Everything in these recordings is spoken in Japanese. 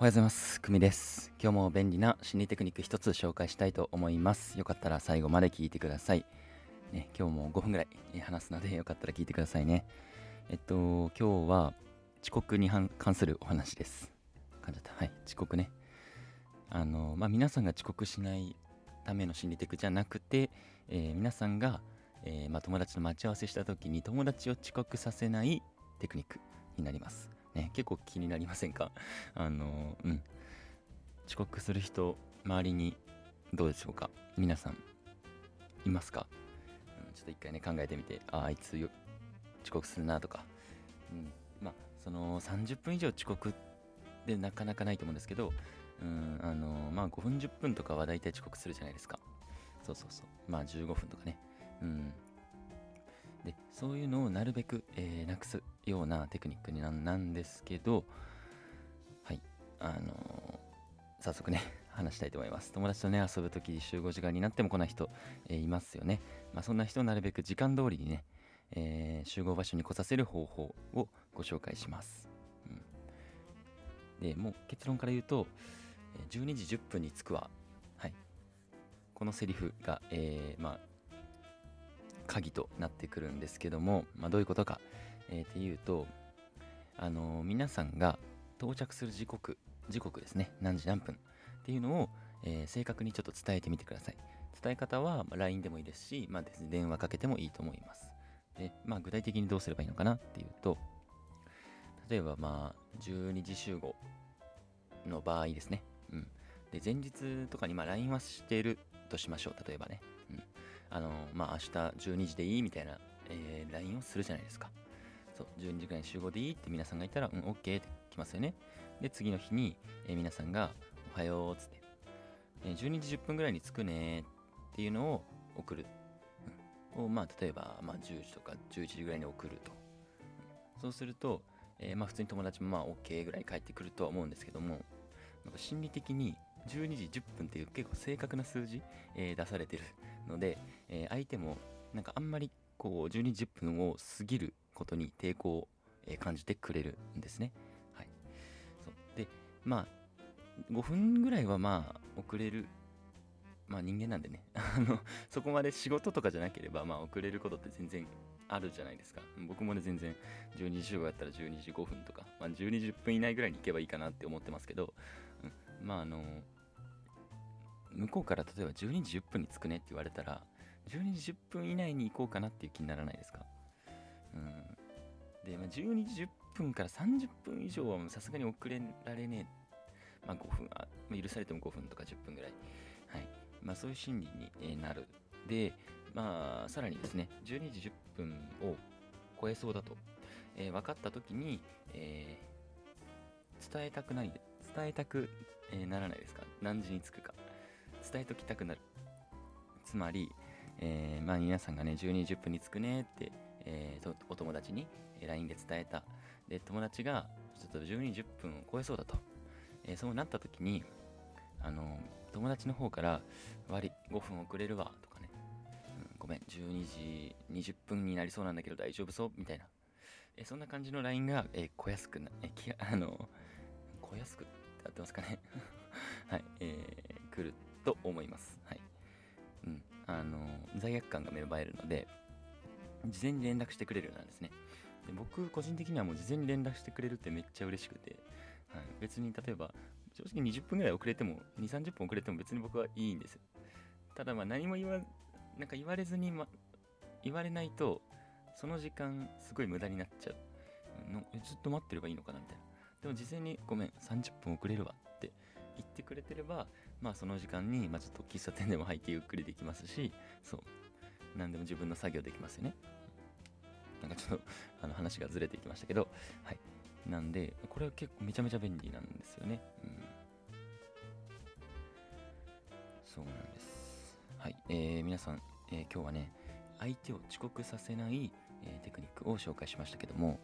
おはようございます。くみです。今日も便利な心理テクニック一つ紹介したいと思います。よかったら最後まで聞いてください。ね、今日も5分ぐらい話すのでよかったら聞いてくださいね。えっと、今日は遅刻に関関するお話です。噛んじゃった。はい、遅刻ね。あの、まあ、皆さんが遅刻しないための心理テクじゃなくて、えー皆さんが、えーまあ、友達と待ち合わせした時に友達を遅刻させないテクニックになります。ね、結構気になりませんか？あのうん。遅刻する人周りにどうでしょうか？皆さんいますか、うん、ちょっと一回ね考えてみて。ああいつよ遅刻するなとか、うん、まあその30分以上遅刻でなかなかないと思うんですけどうんあのまあ5分10分とかは大体遅刻するじゃないですか。そうそうそう。まあ15分とかね。うん。でそういうのをなるべく、えーなくすようなテクニックになんですけどはいあのー早速ね 話したいと思います。友達とね遊ぶ時集合時間になっても来ない人、えーいますよね、まあ、そんな人をなるべく時間通りにね、え集合場所に来させる方法をご紹介します、うん、でもう結論から言うと12時10分に着くわ。はい。このセリフが、えまあ鍵となってくるんですけども、まあ、どういうことか、えっていうと、あのー皆さんが到着する時刻時刻ですね何時何分っていうのを、えー正確にちょっと伝えてみてください。伝え方は、LINE でもいいですし、まあ、ですね電話かけてもいいと思います。で、まあ、具体的にどうすればいいのかなっていうと例えばまあ12時集合の場合ですね。うん。で前日とかにま LINE はしてるとしましょう例えばね、あのまあ明日12時でいいみたいな、えー LINE をするじゃないですか。そう12時ぐらいに集合でいいって皆さんが言ったらうん OK って来ますよね。で次の日に、えー皆さんがおはようっつって、えー12時10分ぐらいに着くねっていうのを送る、うん。をまあ例えば、まあ、10時とか11時ぐらいに送ると、うんそうすると、えーまあ普通に友達もまあ OK ぐらい帰ってくるとは思うんですけどもなんか心理的に12時10分っていう結構正確な数字、えー出されてるので、えー相手もなんかあんまりこう12時10分を過ぎることに抵抗を、感じてくれるんですね。はい、そう。でまあ5分ぐらいはまあ遅れるまあ人間なんでね。あのそこまで仕事とかじゃなければまあ遅れることって全然あるじゃないですか。僕もね全然12時集合やったら12時5分とか、まあ、12時10分以内ぐらいに行けばいいかなって思ってますけど、うん、まああの向こうから例えば12時10分に着くねって言われたら12時10分以内に行こうかなっていう気にならないですか？うん。で、まあ、12時10分から30分以上はさすがに遅れられねえ。まあ5分あまあ許されても5分とか10分ぐらい。はい。まあそういう心理になる。でまあさらにですね12時10分を超えそうだと、えー分かった時に、えー伝えたくない伝えたく、えーならないですか？何時に着くか。伝えときたくなる。つまり、えーまあ、皆さんがね12時10分に着くねって、えーとお友達に LINE で伝えた。で友達がちょっと12時10分を超えそうだと、えーそうなった時にあの友達の方から悪い5分遅れるわとかね、うんごめん12時20分になりそうなんだけど大丈夫そう？みたいな、えそんな感じの LINE が、えー来やすくな、えき あの来やすくって合ってますかね。はい、えー来ると思います。罪悪感が芽生えるので、事前に連絡してくれるようなんですね。で僕、個人的にはもう事前に連絡してくれるってめっちゃ嬉しくて、はい、別に例えば、正直20分ぐらい遅れても、2、30分遅れても別に僕はいいんです。ただ、まあ何も言わ、なんか言われずに、ま、言われないと、その時間すごい無駄になっちゃう。のずっと待ってればいいのかなみたいな。でも事前にごめん、30分遅れるわって言ってくれてれば、まあその時間に、まあちょっと喫茶店でも入ってゆっくりできますし、そう、何でも自分の作業できますよね。なんかちょっとあの話がずれていきましたけど、はい。なんで、これは結構めちゃめちゃ便利なんですよね。うん。そうなんです。はい。えー、皆さん、えー今日はね、相手を遅刻させない、えーテクニックを紹介しましたけども、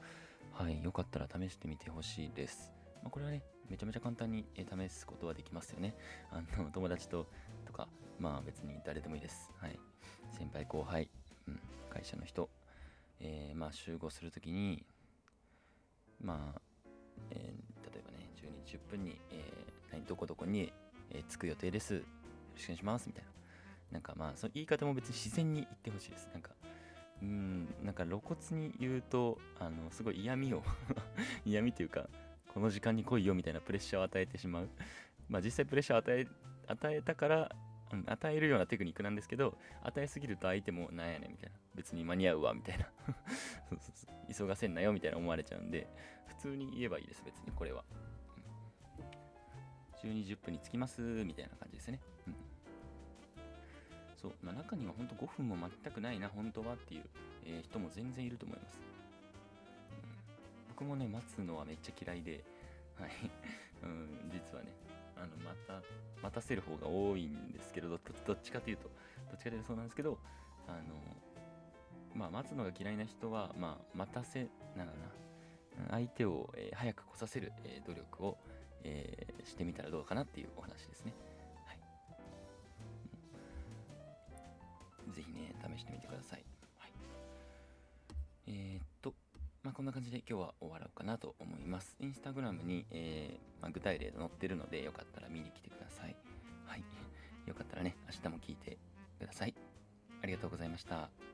はい。よかったら試してみてほしいです。まあ、これはね、めちゃめちゃ簡単に、えー試すことはできますよね。あの、友達と、とか、まあ別に誰でもいいです。はい。先輩後輩、うん、会社の人、えーまあ集合するときに、まあ、えー例えばね、12時10分に、えー何どこどこに、えー着く予定です。よろしくお願いします。みたいな。なんかまあその言い方も別に自然に言ってほしいです。なんかうんなんか露骨に言うとあのすごい嫌味を 嫌味というかこの時間に来いよみたいなプレッシャーを与えてしまう。まあ実際プレッシャーを与え与えたからうん与えるようなテクニックなんですけど与えすぎると相手もなんやねんみたいな。別に間に合うわみたいな。そうそうそう。急がせんなよみたいな思われちゃうんで普通に言えばいいです別にこれは、12、10分に着きますみたいな感じですね、うん、そう、まあ、中には本当5分も全くないな本当はっていう、えー人も全然いると思います、うん、僕もね待つのはめっちゃ嫌いではい、うん、実はね。あのまた待たせる方が多いんですけどどどっちかというとどっちかというとそうなんですけどあのまあ待つのが嫌いな人はまあ待たせなんだな相手を、えー早く来させる、えー努力を、えーしてみたらどうかなっていうお話ですね。はい。うんぜひね、試してみてください。こんな感じで今日は終わろうかなと思います。インスタグラムに、えーまあ、具体例が載ってるので、よかったら見に来てください。はい。よかったらね、明日も聞いてください。ありがとうございました。